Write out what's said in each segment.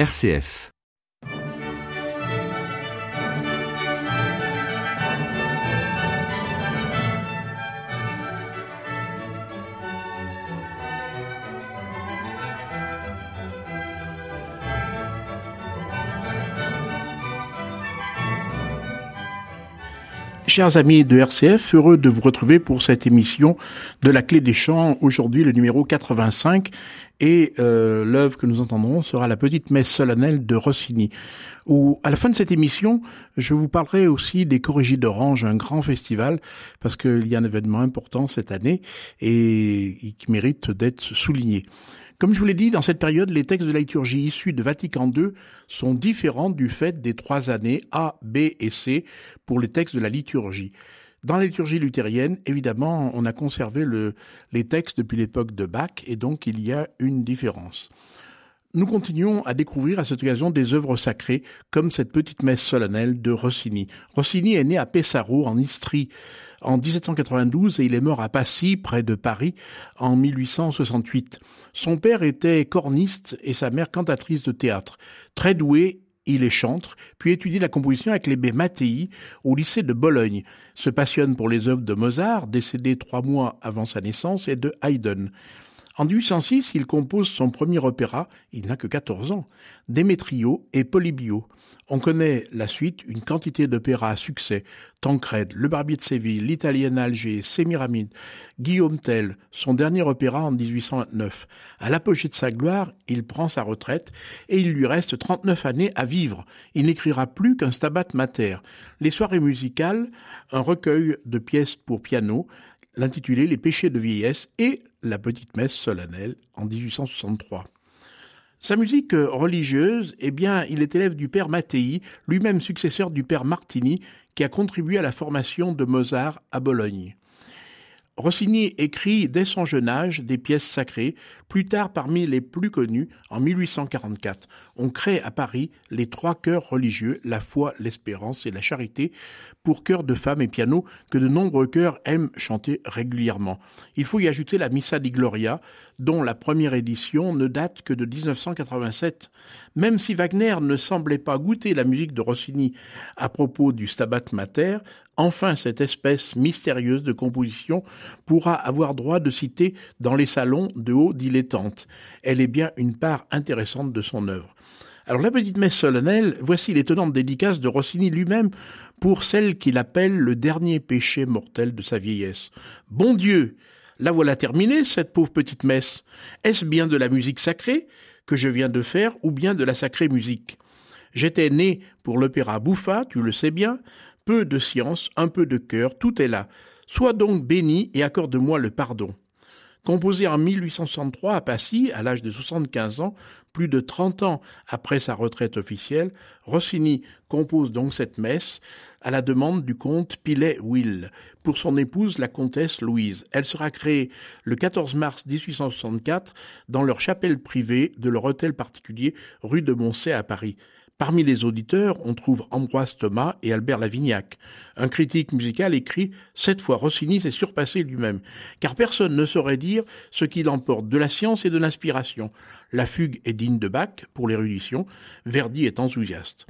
RCF Chers amis de RCF, heureux de vous retrouver pour cette émission de la Clé des Champs, aujourd'hui le numéro 85, et euh, l'œuvre que nous entendrons sera la petite messe solennelle de Rossini. Où, à la fin de cette émission, je vous parlerai aussi des Corrigés d'Orange, un grand festival, parce qu'il y a un événement important cette année et qui mérite d'être souligné. Comme je vous l'ai dit, dans cette période, les textes de la liturgie issus de Vatican II sont différents du fait des trois années A, B et C pour les textes de la liturgie. Dans la liturgie luthérienne, évidemment, on a conservé le, les textes depuis l'époque de Bach et donc il y a une différence. Nous continuons à découvrir à cette occasion des œuvres sacrées, comme cette petite messe solennelle de Rossini. Rossini est né à Pesaro, en Istrie, en 1792 et il est mort à Passy, près de Paris, en 1868. Son père était corniste et sa mère cantatrice de théâtre. Très doué, il est chantre, puis étudie la composition avec l'abbé Mattei au lycée de Bologne. Se passionne pour les œuvres de Mozart, décédé trois mois avant sa naissance, et de Haydn. En 1806, il compose son premier opéra, il n'a que 14 ans, Démétrio et Polybio. On connaît la suite, une quantité d'opéras à succès, Tancred, Le Barbier de Séville, L'Italienne Alger, Sémiramide, Guillaume Tell, son dernier opéra en 1829. À l'apogée de sa gloire, il prend sa retraite et il lui reste 39 années à vivre. Il n'écrira plus qu'un Stabat Mater. Les soirées musicales, un recueil de pièces pour piano, l'intitulé Les péchés de vieillesse et la petite messe solennelle en 1863. Sa musique religieuse, eh bien, il est élève du père Mattei, lui-même successeur du père Martini, qui a contribué à la formation de Mozart à Bologne. Rossini écrit dès son jeune âge des pièces sacrées, plus tard parmi les plus connues en 1844. On crée à Paris les trois chœurs religieux, la foi, l'espérance et la charité, pour chœurs de femmes et piano que de nombreux chœurs aiment chanter régulièrement. Il faut y ajouter la Missa di Gloria, dont la première édition ne date que de 1987. Même si Wagner ne semblait pas goûter la musique de Rossini à propos du Stabat Mater, enfin cette espèce mystérieuse de composition pourra avoir droit de citer dans les salons de haut dilettante. Elle est bien une part intéressante de son œuvre. Alors la petite messe solennelle, voici l'étonnante dédicace de Rossini lui-même pour celle qu'il appelle le dernier péché mortel de sa vieillesse. Bon Dieu, la voilà terminée, cette pauvre petite messe. Est-ce bien de la musique sacrée que je viens de faire ou bien de la sacrée musique? J'étais né pour l'opéra bouffa, tu le sais bien, peu de science, un peu de cœur, tout est là. Sois donc béni et accorde-moi le pardon. Composé en 1863 à Passy, à l'âge de 75 ans, plus de 30 ans après sa retraite officielle, Rossini compose donc cette messe à la demande du comte Pilet-Will pour son épouse la comtesse Louise. Elle sera créée le 14 mars 1864 dans leur chapelle privée de leur hôtel particulier rue de Moncey à Paris. Parmi les auditeurs, on trouve Ambroise Thomas et Albert Lavignac. Un critique musical écrit Cette fois Rossini s'est surpassé lui-même, car personne ne saurait dire ce qu'il emporte de la science et de l'inspiration. La fugue est digne de Bach pour l'érudition, Verdi est enthousiaste.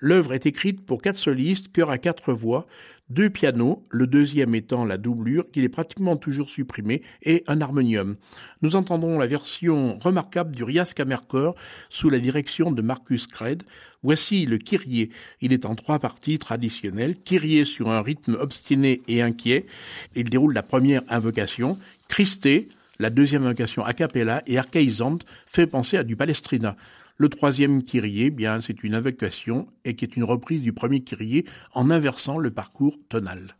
L'œuvre est écrite pour quatre solistes, chœur à quatre voix, deux pianos, le deuxième étant la doublure, qu'il est pratiquement toujours supprimé, et un harmonium. Nous entendrons la version remarquable du Rias Kammerchor sous la direction de Marcus Cred. Voici le Kyrie. Il est en trois parties traditionnelles. Kyrie sur un rythme obstiné et inquiet. Il déroule la première invocation. Christé, la deuxième invocation a cappella et archaïsante fait penser à du Palestrina. Le troisième Kyrie, bien, c'est une invocation et qui est une reprise du premier Kyrie en inversant le parcours tonal.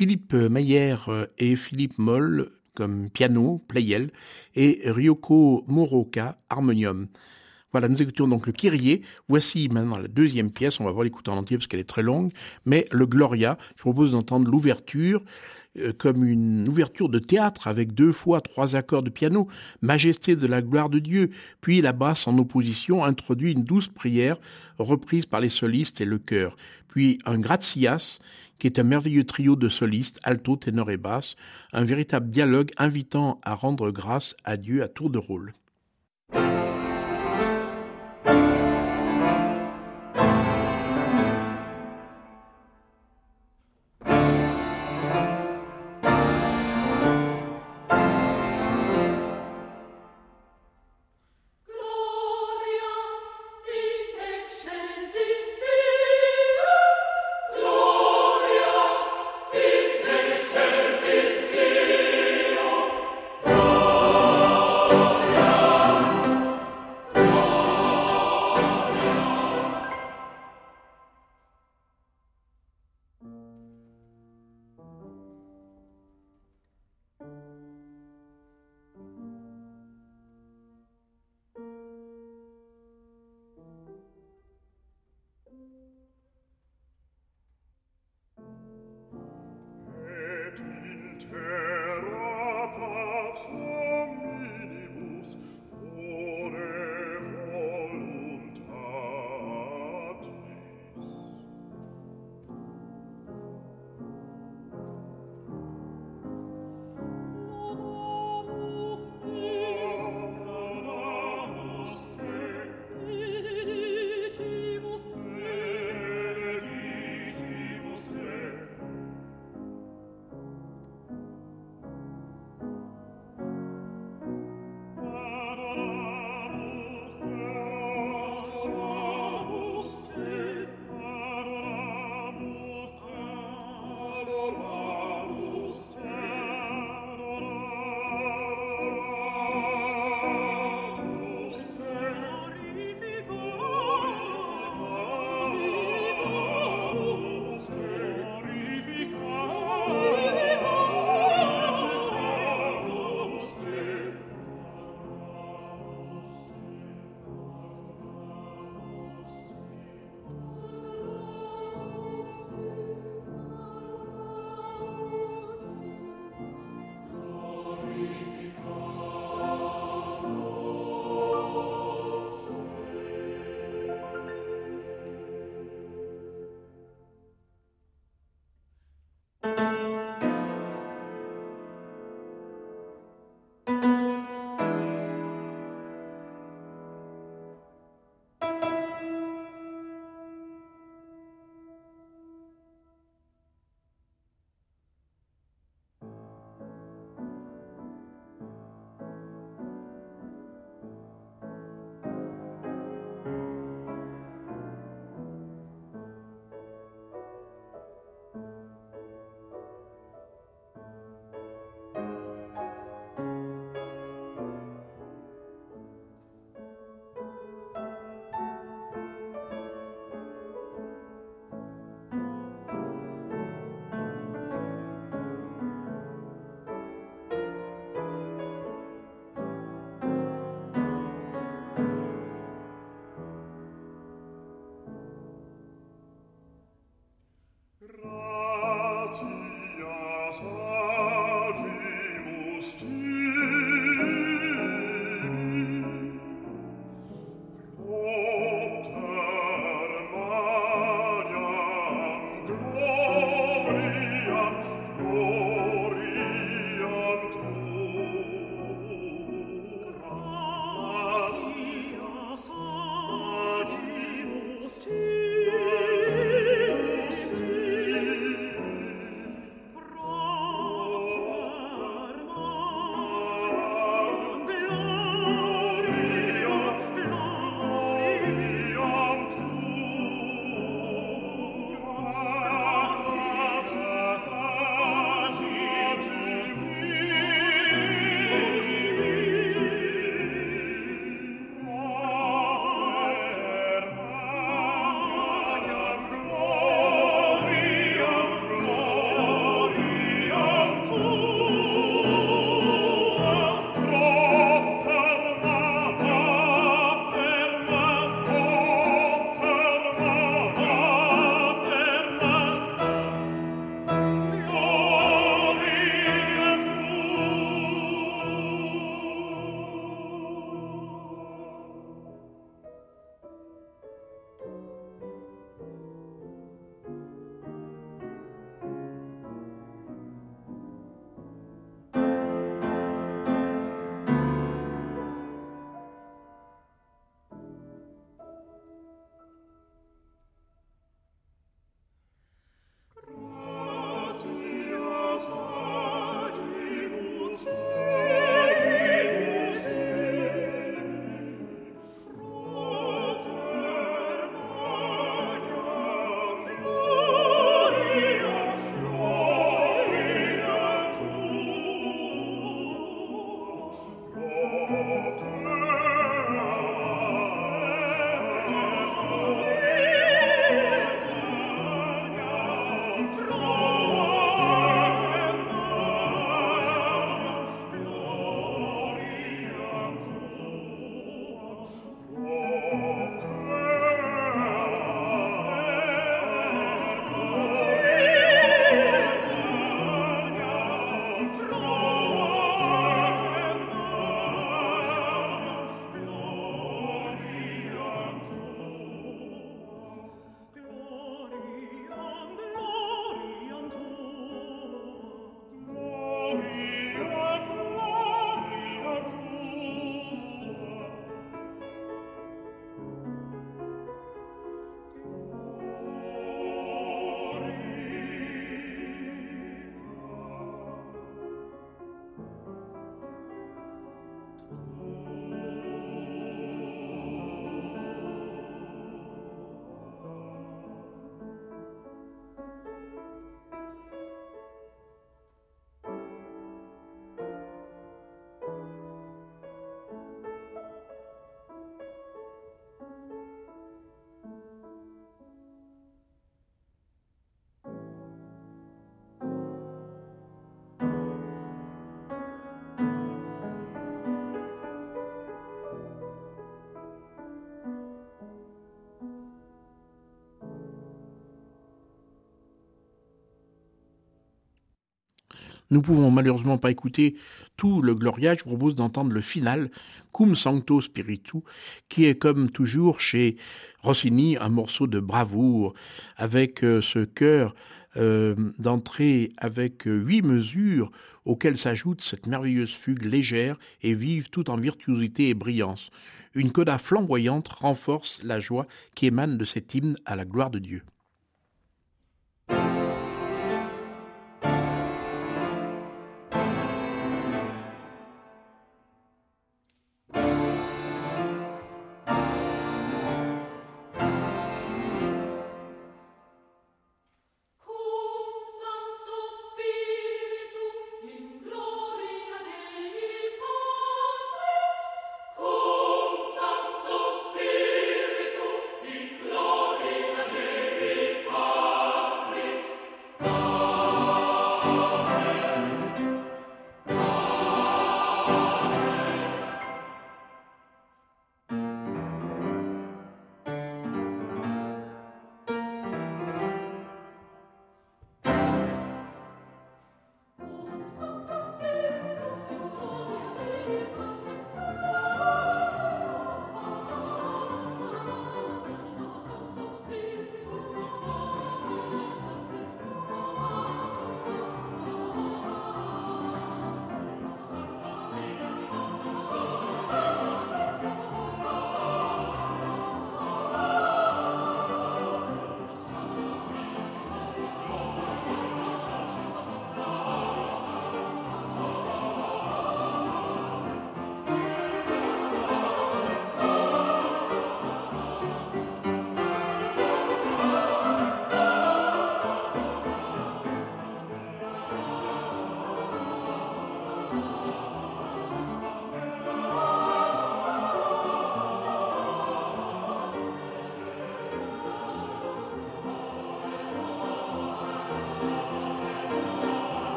Philippe Mayer et Philippe Moll comme piano, playel, et Ryoko Moroka, harmonium. Voilà, nous écoutions donc le Kyrie. Voici maintenant la deuxième pièce. On va voir l'écouter en entier parce qu'elle est très longue. Mais le Gloria, je propose d'entendre l'ouverture euh, comme une ouverture de théâtre avec deux fois trois accords de piano, Majesté de la gloire de Dieu, puis la basse en opposition introduit une douce prière reprise par les solistes et le chœur, puis un gratias qui est un merveilleux trio de solistes, alto, ténor et basse, un véritable dialogue invitant à rendre grâce à Dieu à tour de rôle. Nous pouvons malheureusement pas écouter tout le Gloria. Je propose d'entendre le final, Cum Sancto Spiritu, qui est comme toujours chez Rossini un morceau de bravoure avec euh, ce chœur euh, d'entrée avec euh, huit mesures auxquelles s'ajoute cette merveilleuse fugue légère et vive tout en virtuosité et brillance. Une coda flamboyante renforce la joie qui émane de cet hymne à la gloire de Dieu.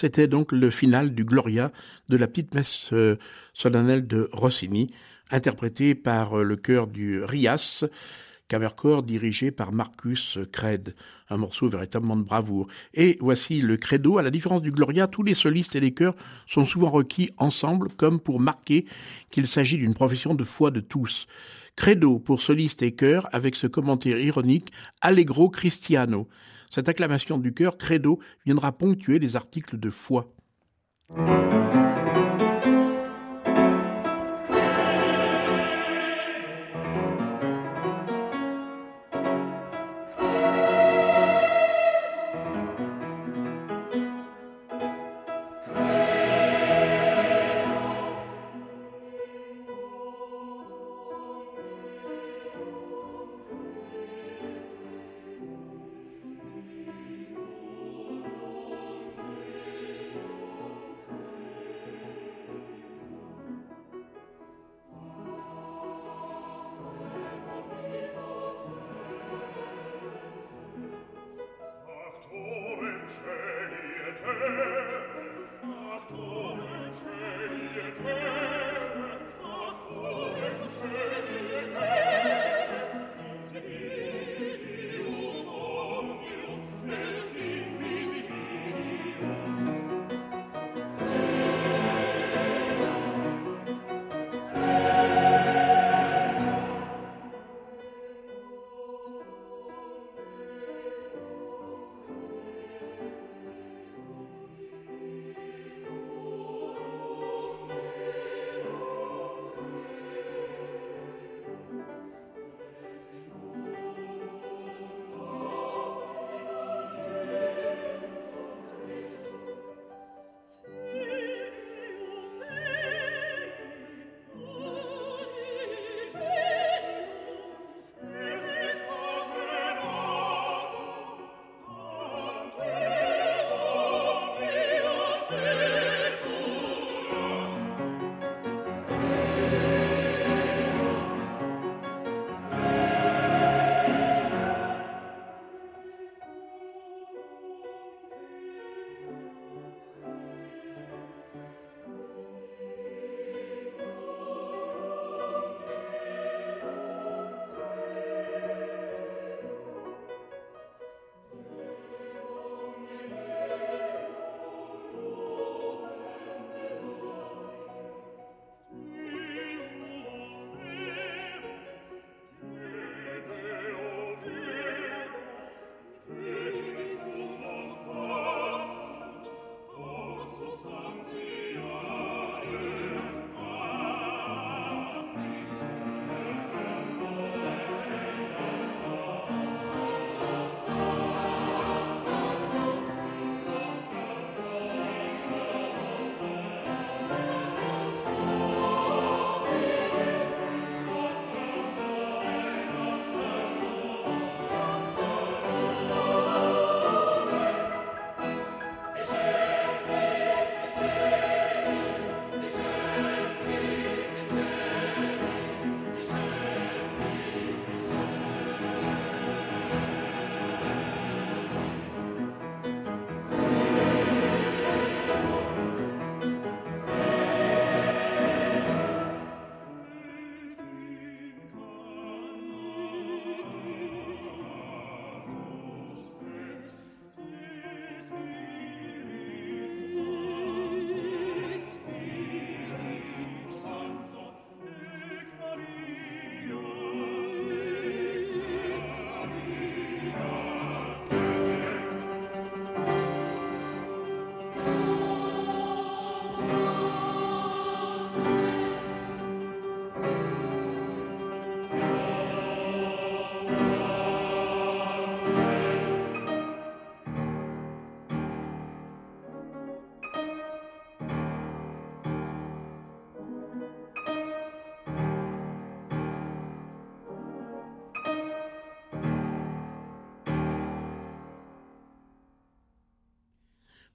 C'était donc le final du Gloria de la petite messe euh, solennelle de Rossini, interprétée par euh, le chœur du Rias, Camercore dirigé par Marcus Cred, un morceau véritablement de bravoure. Et voici le credo, à la différence du Gloria, tous les solistes et les chœurs sont souvent requis ensemble comme pour marquer qu'il s'agit d'une profession de foi de tous. Credo pour solistes et chœurs avec ce commentaire ironique Allegro Cristiano. Cette acclamation du chœur Credo viendra ponctuer les articles de foi.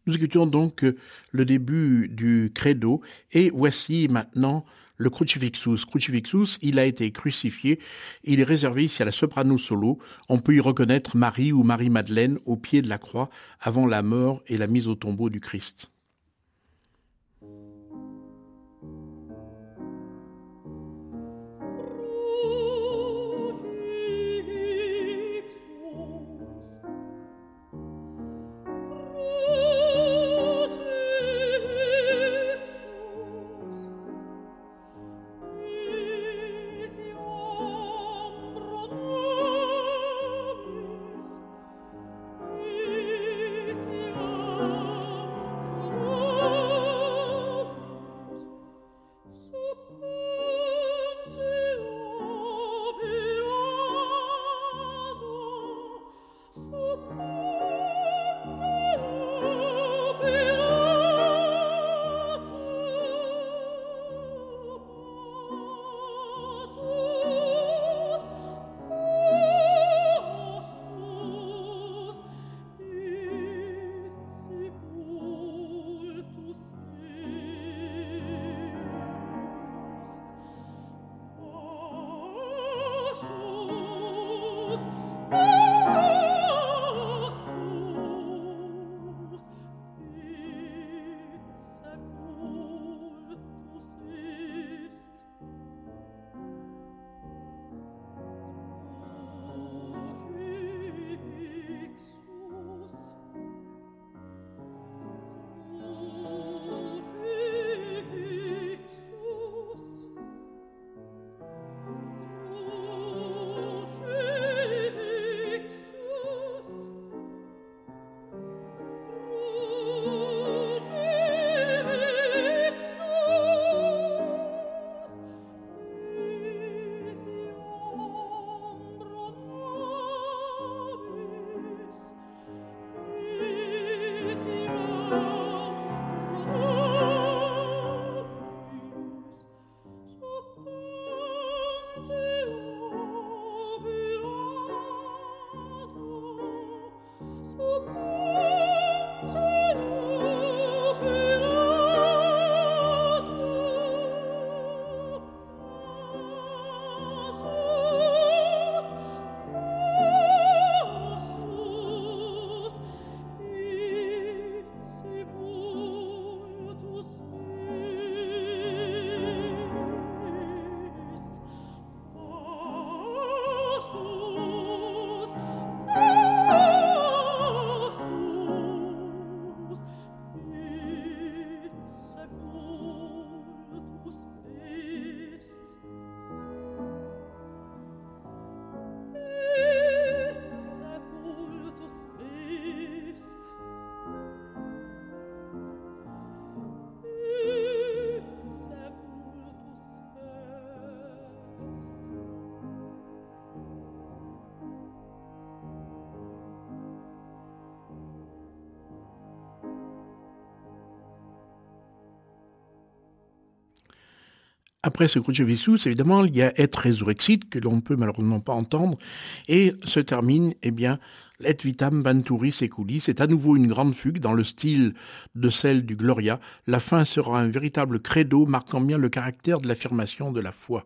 Nous écoutions donc euh, le début du credo et voici maintenant le Crucifixus. Crucifixus, il a été crucifié. Il est réservé ici à la soprano solo. On peut y reconnaître Marie ou Marie-Madeleine au pied de la croix avant la mort et la mise au tombeau du Christ. Après ce Crucifixus, évidemment, il y a Et Resurrexit, que l'on ne peut malheureusement pas entendre, et se termine, eh bien, Et Vitam Venturi Seculi. C'est à nouveau une grande fugue dans le style de celle du Gloria. La fin sera un véritable credo marquant bien le caractère de l'affirmation de la foi.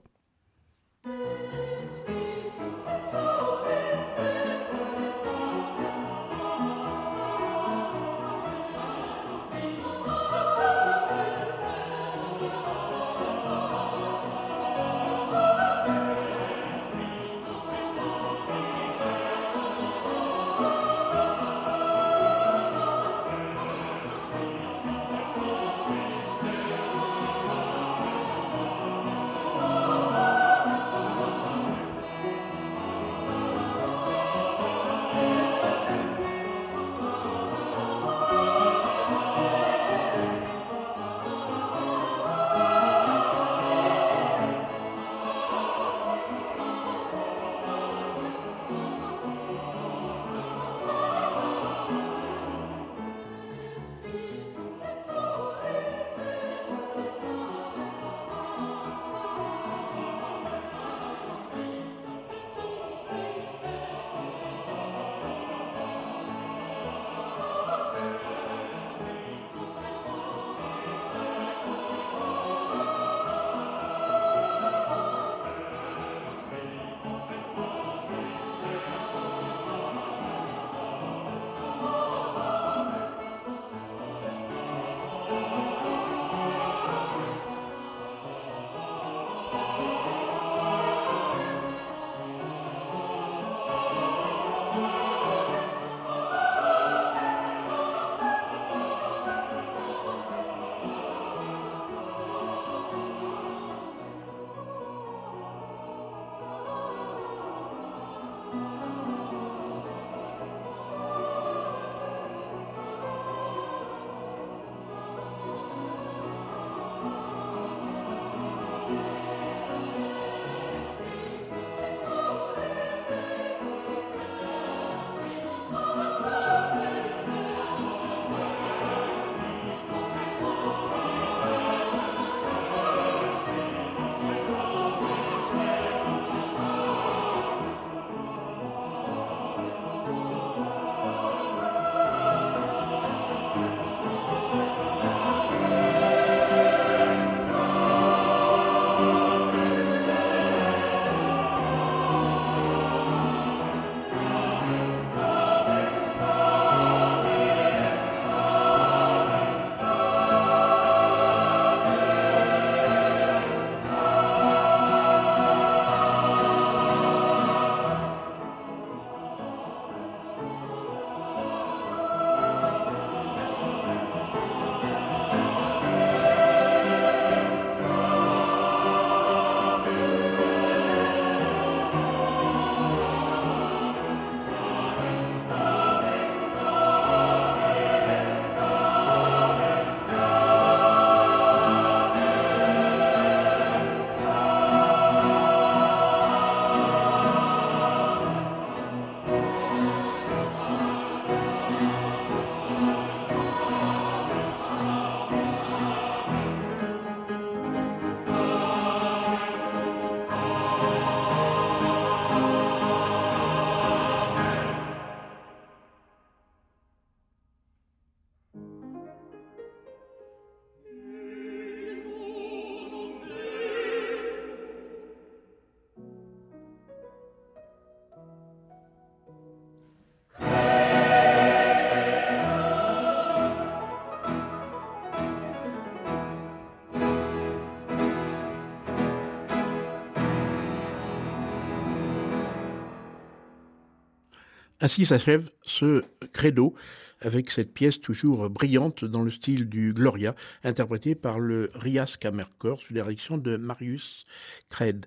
Ainsi s'achève ce credo avec cette pièce toujours brillante dans le style du Gloria, interprétée par le Rias Kammerchor sous la de Marius Cred.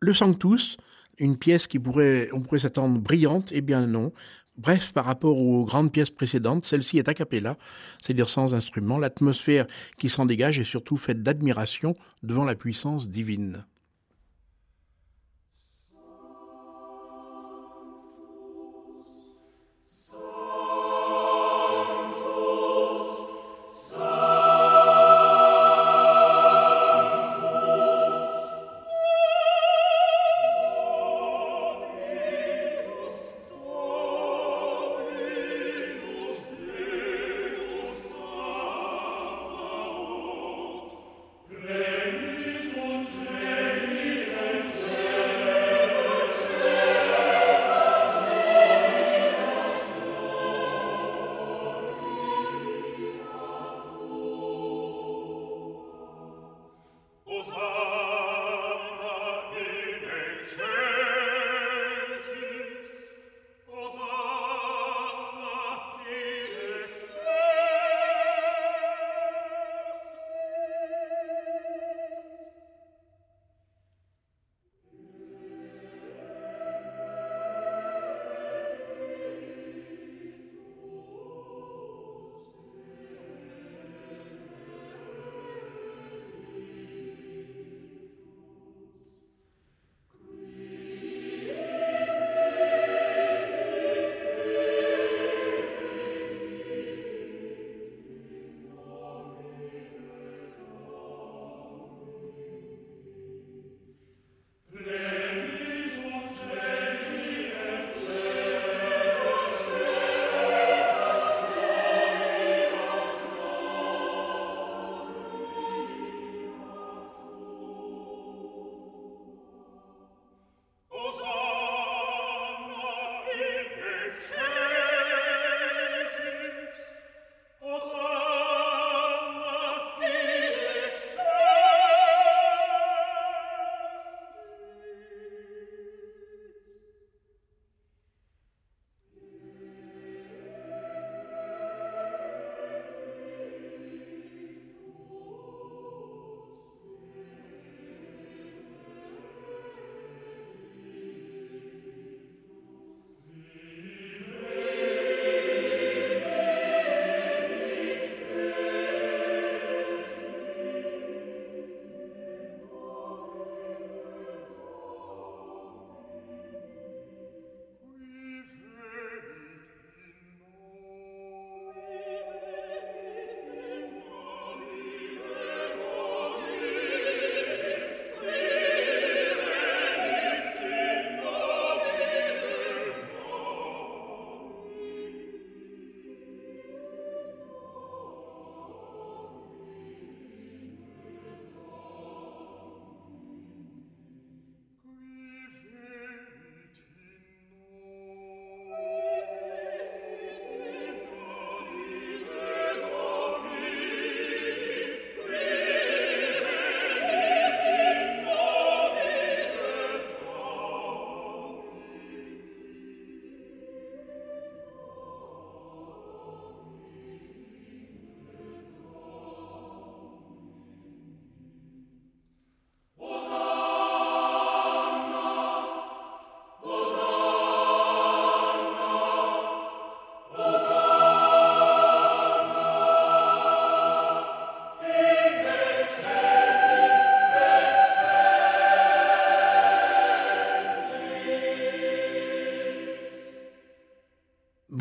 Le Sanctus, une pièce qui pourrait, on pourrait s'attendre brillante, eh bien non. Bref, par rapport aux grandes pièces précédentes, celle-ci est a cappella, c'est-à-dire sans instrument. L'atmosphère qui s'en dégage est surtout faite d'admiration devant la puissance divine.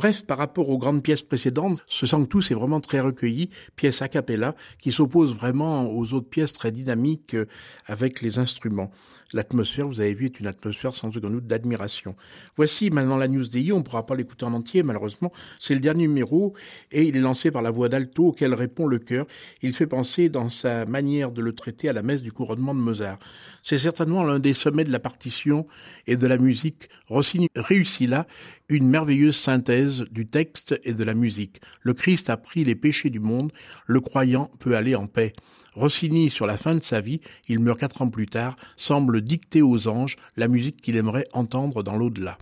Bref, par rapport aux grandes pièces précédentes, ce Sanctus est vraiment très recueilli, pièce a cappella, qui s'oppose vraiment aux autres pièces très dynamiques euh, avec les instruments. L'atmosphère, vous avez vu, est une atmosphère sans aucun doute d'admiration. Voici maintenant la news DI, on ne pourra pas l'écouter en entier malheureusement, c'est le dernier numéro et il est lancé par la voix d'alto auquel répond le chœur. Il fait penser dans sa manière de le traiter à la messe du couronnement de Mozart. C'est certainement l'un des sommets de la partition et de la musique. Rossini réussit là une merveilleuse synthèse du texte et de la musique. Le Christ a pris les péchés du monde, le croyant peut aller en paix. Rossini, sur la fin de sa vie, il meurt quatre ans plus tard, semble dicter aux anges la musique qu'il aimerait entendre dans l'au-delà.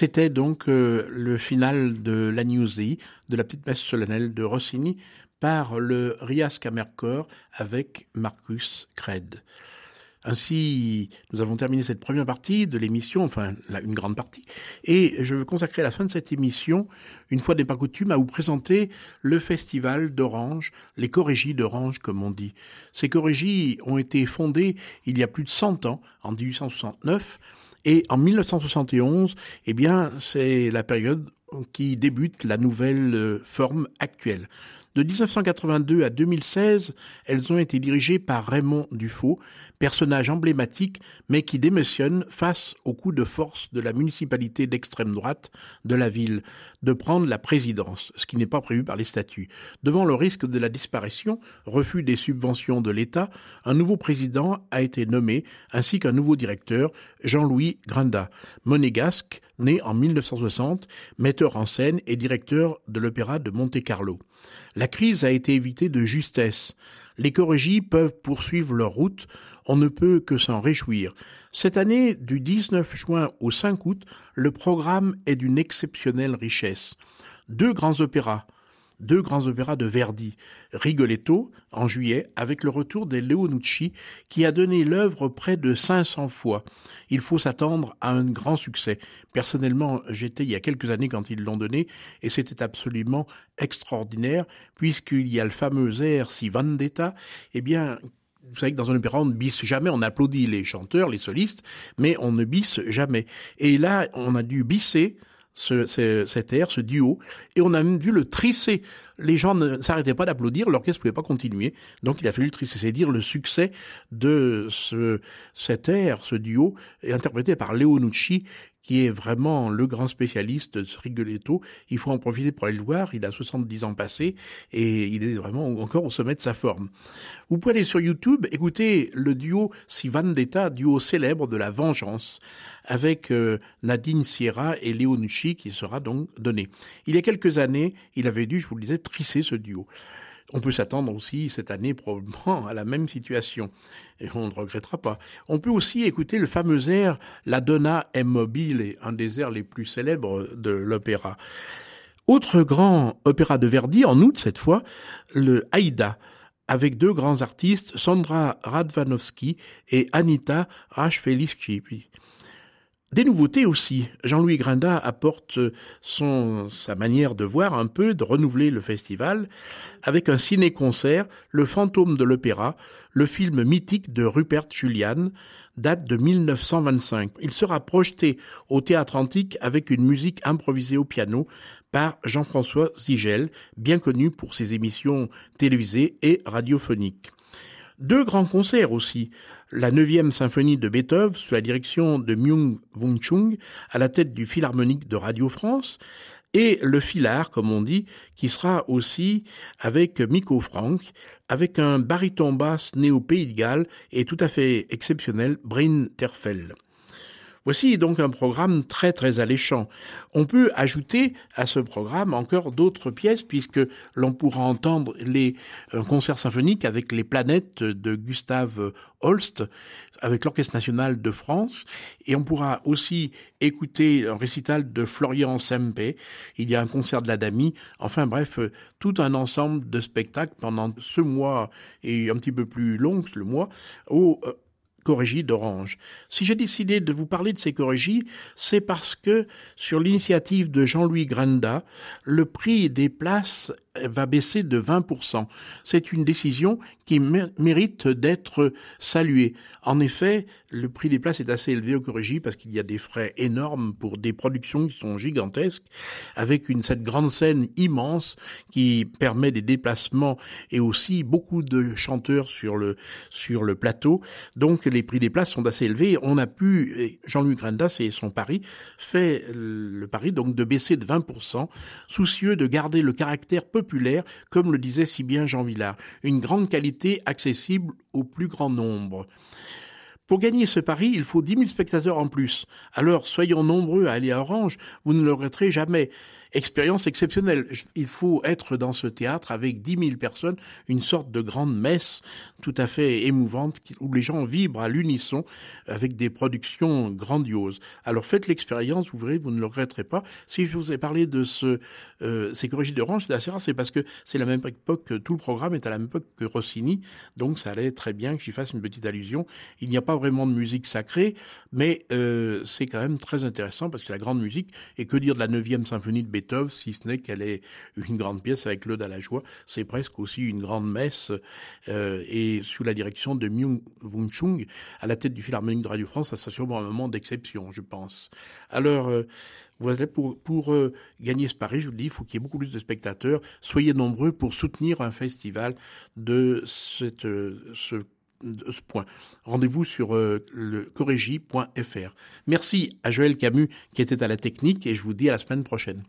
C'était donc euh, le final de la Newsy, de la petite messe solennelle de Rossini par le Rias Kammerchor avec Marcus Cred. Ainsi, nous avons terminé cette première partie de l'émission, enfin une grande partie, et je veux consacrer la fin de cette émission, une fois n'est pas coutume, à vous présenter le festival d'Orange, les Corégies d'Orange comme on dit. Ces Corégies ont été fondées il y a plus de 100 ans, en 1869, et en 1971, eh bien, c'est la période qui débute la nouvelle euh, forme actuelle. De 1982 à 2016, elles ont été dirigées par Raymond Dufaux, personnage emblématique mais qui démissionne face au coup de force de la municipalité d'extrême droite de la ville de prendre la présidence, ce qui n'est pas prévu par les statuts. Devant le risque de la disparition, refus des subventions de l'État, un nouveau président a été nommé ainsi qu'un nouveau directeur, Jean-Louis Grinda, monégasque, né en 1960, metteur en scène et directeur de l'opéra de Monte-Carlo. La crise a été évitée de justesse. Les corrigis peuvent poursuivre leur route, on ne peut que s'en réjouir. Cette année, du 19 juin au 5 août, le programme est d'une exceptionnelle richesse. Deux grands opéras, deux grands opéras de Verdi, Rigoletto en juillet avec le retour des Leonucci qui a donné l'œuvre près de 500 fois. Il faut s'attendre à un grand succès. Personnellement, j'étais il y a quelques années quand ils l'ont donné et c'était absolument extraordinaire puisqu'il y a le fameux air Si Vendetta, eh bien vous savez que dans un opéra, on ne bisse jamais, on applaudit les chanteurs, les solistes, mais on ne bisse jamais. Et là, on a dû bisser ce, ce, cet air, ce duo, et on a même dû le trisser. Les gens ne s'arrêtaient pas d'applaudir, l'orchestre pouvait pas continuer, donc il a fallu le trisser. C'est dire le succès de ce, cet air, ce duo, interprété par Leonucci, qui est vraiment le grand spécialiste de ce Rigoletto. Il faut en profiter pour aller le voir. Il a 70 ans passés et il est vraiment encore au sommet de sa forme. Vous pouvez aller sur YouTube, écouter le duo Si Vendetta, duo célèbre de la vengeance, avec euh, Nadine Sierra et Leonucci qui sera donc donné. Il y a quelques années, il avait dû, je vous le disais, trisser ce duo. On peut s'attendre aussi cette année probablement à la même situation, et on ne regrettera pas. On peut aussi écouter le fameux air La Donna est mobile, un des airs les plus célèbres de l'opéra. Autre grand opéra de Verdi, en août cette fois, le Aïda, avec deux grands artistes, Sandra Radvanovsky et Anita Rashfelischi. Des nouveautés aussi. Jean-Louis Grinda apporte son, sa manière de voir un peu, de renouveler le festival, avec un ciné-concert, Le fantôme de l'opéra, le film mythique de Rupert Julian, date de 1925. Il sera projeté au théâtre antique avec une musique improvisée au piano par Jean-François Zigel, bien connu pour ses émissions télévisées et radiophoniques. Deux grands concerts aussi la neuvième symphonie de Beethoven sous la direction de Myung Wung Chung à la tête du Philharmonique de Radio France et le Filard, comme on dit, qui sera aussi avec Miko Frank, avec un baryton basse néo-pays de Galles et tout à fait exceptionnel, Bryn Terfel. Voici donc un programme très très alléchant. On peut ajouter à ce programme encore d'autres pièces puisque l'on pourra entendre les concerts symphoniques avec les planètes de Gustave Holst avec l'Orchestre national de France et on pourra aussi écouter un récital de Florian Sempe. Il y a un concert de la Dami. Enfin bref, tout un ensemble de spectacles pendant ce mois et un petit peu plus long que le mois au Corrégie d'Orange. Si j'ai décidé de vous parler de ces corrégies, c'est parce que, sur l'initiative de Jean-Louis Granda, le prix des places va baisser de 20%. C'est une décision qui mérite d'être saluée. En effet, le prix des places est assez élevé au Corrégie parce qu'il y a des frais énormes pour des productions qui sont gigantesques, avec une cette grande scène immense qui permet des déplacements et aussi beaucoup de chanteurs sur le sur le plateau. Donc les prix des places sont assez élevés. On a pu, Jean-Louis Grandas et son pari, fait le pari donc de baisser de 20%, soucieux de garder le caractère populaire, comme le disait si bien Jean Villard, une grande qualité accessible au plus grand nombre. Pour gagner ce pari, il faut 10 000 spectateurs en plus. Alors, soyons nombreux à aller à Orange, vous ne le regretterez jamais. Expérience exceptionnelle. Il faut être dans ce théâtre avec dix mille personnes, une sorte de grande messe tout à fait émouvante où les gens vibrent à l'unisson avec des productions grandioses. Alors faites l'expérience, vous verrez, vous ne le regretterez pas. Si je vous ai parlé de ce euh, Sécurité d'Orange, c'est assez rare, c'est parce que c'est la même époque que tout le programme est à la même époque que Rossini, donc ça allait très bien que j'y fasse une petite allusion. Il n'y a pas vraiment de musique sacrée, mais euh, c'est quand même très intéressant parce que la grande musique, et que dire de la neuvième symphonie de Beethoven, si ce n'est qu'elle est une grande pièce avec l'Ode à joie, c'est presque aussi une grande messe, euh, et sous la direction de Myung Wung Chung, à la tête du Philharmonique de Radio France, ça sera sûrement un moment d'exception, je pense. Alors, euh, voilà, pour, euh, gagner ce pari, je vous le dis, il faut qu'il y ait beaucoup plus de spectateurs. Soyez nombreux pour soutenir un festival de cette, ce de ce point. Rendez-vous sur euh, le corrigi.fr. Merci à Joël Camus qui était à la technique et je vous dis à la semaine prochaine.